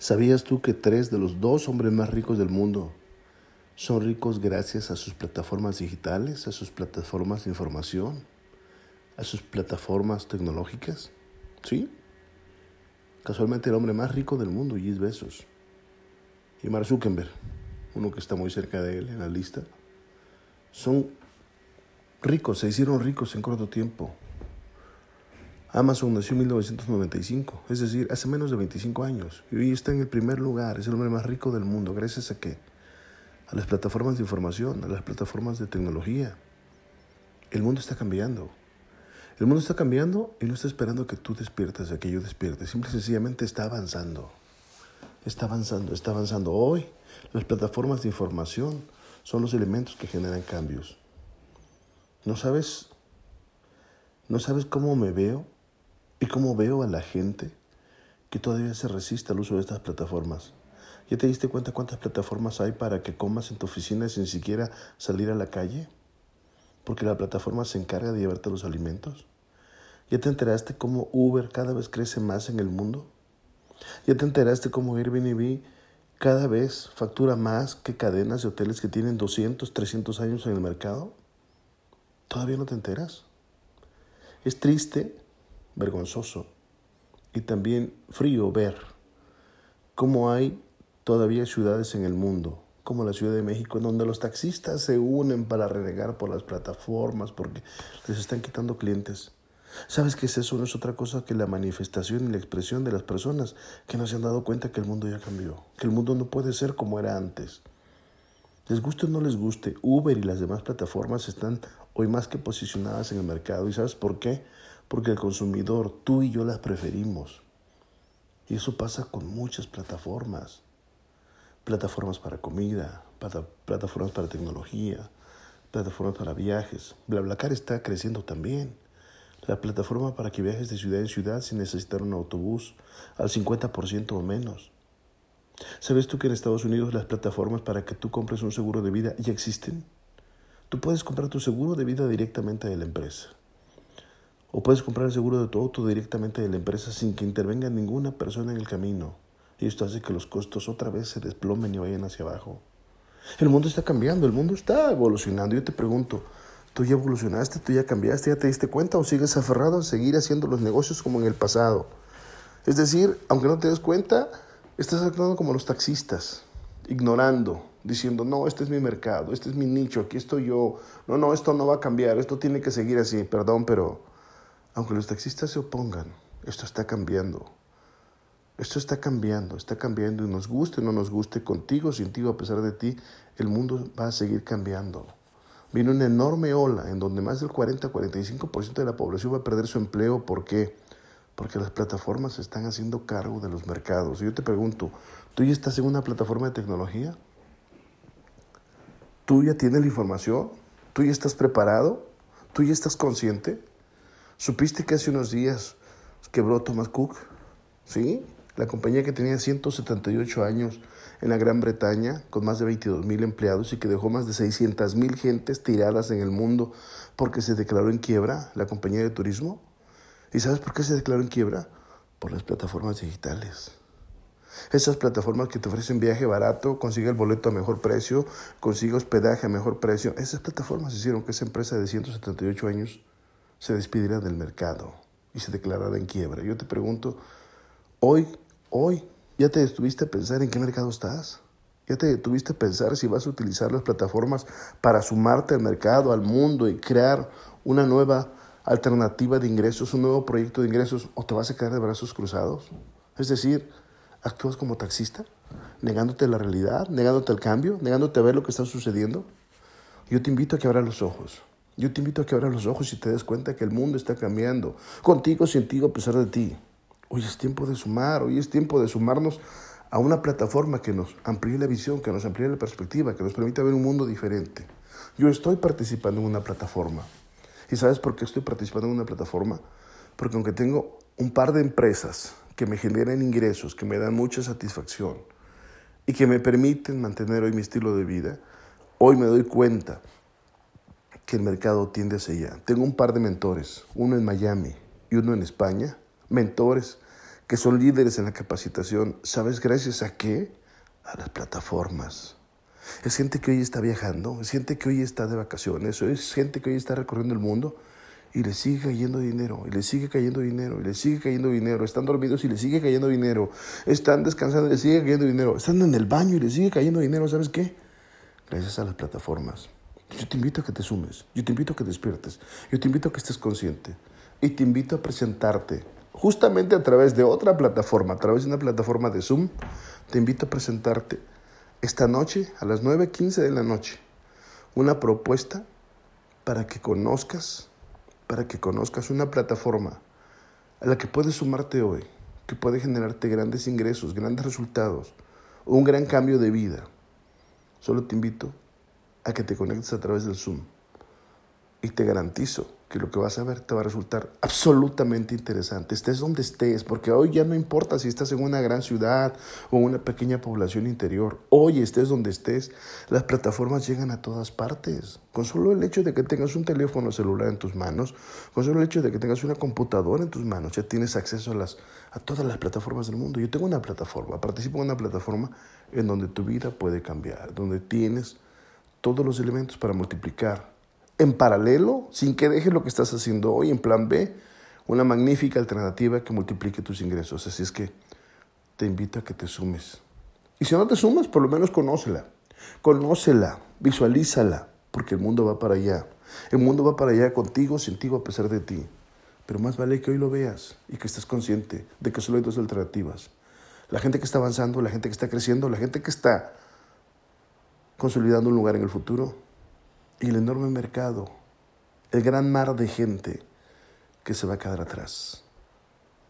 ¿Sabías tú que tres de los dos hombres más ricos del mundo son ricos gracias a sus plataformas digitales, a sus plataformas de información, a sus plataformas tecnológicas? ¿Sí? Casualmente el hombre más rico del mundo, Jeff Bezos, y Mark Zuckerberg, uno que está muy cerca de él en la lista, son ricos, se hicieron ricos en corto tiempo, Amazon nació en 1995, es decir, hace menos de 25 años, y hoy está en el primer lugar, es el hombre más rico del mundo, gracias a qué? A las plataformas de información, a las plataformas de tecnología. El mundo está cambiando. El mundo está cambiando y no está esperando que tú despiertes, a que yo despierte, simple y sencillamente está avanzando. Está avanzando, está avanzando. Hoy las plataformas de información son los elementos que generan cambios. ¿No sabes? ¿No sabes cómo me veo? Y cómo veo a la gente que todavía se resiste al uso de estas plataformas. ¿Ya te diste cuenta cuántas plataformas hay para que comas en tu oficina sin siquiera salir a la calle? Porque la plataforma se encarga de llevarte los alimentos. ¿Ya te enteraste cómo Uber cada vez crece más en el mundo? ¿Ya te enteraste cómo Airbnb cada vez factura más que cadenas de hoteles que tienen 200, 300 años en el mercado? ¿Todavía no te enteras? Es triste vergonzoso y también frío ver cómo hay todavía ciudades en el mundo, como la Ciudad de México, en donde los taxistas se unen para renegar por las plataformas porque les están quitando clientes. ¿Sabes que eso no es otra cosa que la manifestación y la expresión de las personas que no se han dado cuenta que el mundo ya cambió, que el mundo no puede ser como era antes? Les guste o no les guste, Uber y las demás plataformas están hoy más que posicionadas en el mercado. ¿Y sabes por qué? Porque el consumidor, tú y yo las preferimos. Y eso pasa con muchas plataformas. Plataformas para comida, plataformas para tecnología, plataformas para viajes. BlaBlaCar está creciendo también. La plataforma para que viajes de ciudad en ciudad sin necesitar un autobús al 50% o menos. ¿Sabes tú que en Estados Unidos las plataformas para que tú compres un seguro de vida ya existen? Tú puedes comprar tu seguro de vida directamente de la empresa. O puedes comprar el seguro de tu auto directamente de la empresa sin que intervenga ninguna persona en el camino. Y esto hace que los costos otra vez se desplomen y vayan hacia abajo. El mundo está cambiando, el mundo está evolucionando. Yo te pregunto, ¿tú ya evolucionaste? ¿Tú ya cambiaste? ¿Ya te diste cuenta? ¿O sigues aferrado a seguir haciendo los negocios como en el pasado? Es decir, aunque no te des cuenta, estás actuando como los taxistas, ignorando, diciendo, no, este es mi mercado, este es mi nicho, aquí estoy yo. No, no, esto no va a cambiar, esto tiene que seguir así. Perdón, pero aunque los taxistas se opongan, esto está cambiando. Esto está cambiando, está cambiando y nos guste o no nos guste, contigo, sin ti, a pesar de ti, el mundo va a seguir cambiando. Viene una enorme ola en donde más del 40-45% de la población va a perder su empleo. ¿Por qué? Porque las plataformas se están haciendo cargo de los mercados. Y yo te pregunto, ¿tú ya estás en una plataforma de tecnología? ¿Tú ya tienes la información? ¿Tú ya estás preparado? ¿Tú ya estás consciente? ¿Supiste que hace unos días quebró Thomas Cook? ¿Sí? La compañía que tenía 178 años en la Gran Bretaña, con más de 22 mil empleados y que dejó más de 600 mil gentes tiradas en el mundo porque se declaró en quiebra, la compañía de turismo. ¿Y sabes por qué se declaró en quiebra? Por las plataformas digitales. Esas plataformas que te ofrecen viaje barato, consigue el boleto a mejor precio, consigue hospedaje a mejor precio. Esas plataformas hicieron que esa empresa de 178 años se despidiera del mercado y se declarara en quiebra. Yo te pregunto, hoy, hoy, ¿Ya te detuviste a pensar en qué mercado estás? ¿Ya te detuviste a pensar si vas a utilizar las plataformas para sumarte al mercado, al mundo y crear una nueva alternativa de ingresos, un nuevo proyecto de ingresos o te vas a quedar de brazos cruzados? Es decir, actúas como taxista, negándote la realidad, negándote el cambio, negándote a ver lo que está sucediendo. Yo te invito a que abras los ojos. Yo te invito a que abras los ojos y te des cuenta que el mundo está cambiando, contigo, sin ti, a pesar de ti. Hoy es tiempo de sumar, hoy es tiempo de sumarnos a una plataforma que nos amplíe la visión, que nos amplíe la perspectiva, que nos permita ver un mundo diferente. Yo estoy participando en una plataforma. ¿Y sabes por qué estoy participando en una plataforma? Porque aunque tengo un par de empresas que me generan ingresos, que me dan mucha satisfacción y que me permiten mantener hoy mi estilo de vida, hoy me doy cuenta que el mercado tiende hacia allá. Tengo un par de mentores, uno en Miami y uno en España, mentores que son líderes en la capacitación. ¿Sabes gracias a qué? A las plataformas. Es gente que hoy está viajando, es gente que hoy está de vacaciones, es gente que hoy está recorriendo el mundo y le sigue cayendo dinero, y le sigue cayendo dinero, y le sigue cayendo dinero. Están dormidos y le sigue cayendo dinero. Están descansando y le sigue cayendo dinero. Están en el baño y le sigue cayendo dinero. ¿Sabes qué? Gracias a las plataformas. Yo te invito a que te sumes, yo te invito a que despiertes, yo te invito a que estés consciente y te invito a presentarte justamente a través de otra plataforma, a través de una plataforma de Zoom. Te invito a presentarte esta noche a las 9.15 de la noche una propuesta para que conozcas, para que conozcas una plataforma a la que puedes sumarte hoy, que puede generarte grandes ingresos, grandes resultados, un gran cambio de vida. Solo te invito a que te conectes a través del Zoom y te garantizo que lo que vas a ver te va a resultar absolutamente interesante, estés donde estés, porque hoy ya no importa si estás en una gran ciudad o una pequeña población interior, hoy estés donde estés, las plataformas llegan a todas partes. Con solo el hecho de que tengas un teléfono celular en tus manos, con solo el hecho de que tengas una computadora en tus manos, ya tienes acceso a, las, a todas las plataformas del mundo. Yo tengo una plataforma, participo en una plataforma en donde tu vida puede cambiar, donde tienes todos los elementos para multiplicar en paralelo, sin que dejes lo que estás haciendo hoy en plan B, una magnífica alternativa que multiplique tus ingresos. Así es que te invito a que te sumes. Y si no te sumas, por lo menos conócela. Conócela, visualízala, porque el mundo va para allá. El mundo va para allá contigo, sin ti, a pesar de ti. Pero más vale que hoy lo veas y que estés consciente de que solo hay dos alternativas. La gente que está avanzando, la gente que está creciendo, la gente que está consolidando un lugar en el futuro y el enorme mercado, el gran mar de gente que se va a quedar atrás.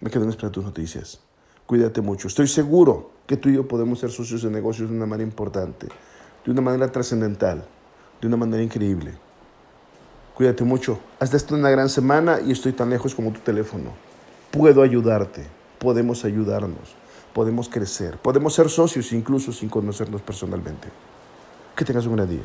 Me quedo en espera de tus noticias. Cuídate mucho. Estoy seguro que tú y yo podemos ser socios de negocios de una manera importante, de una manera trascendental, de una manera increíble. Cuídate mucho. Hasta esta una gran semana y estoy tan lejos como tu teléfono. Puedo ayudarte. Podemos ayudarnos. Podemos crecer. Podemos ser socios incluso sin conocernos personalmente. Que tengas un gran día.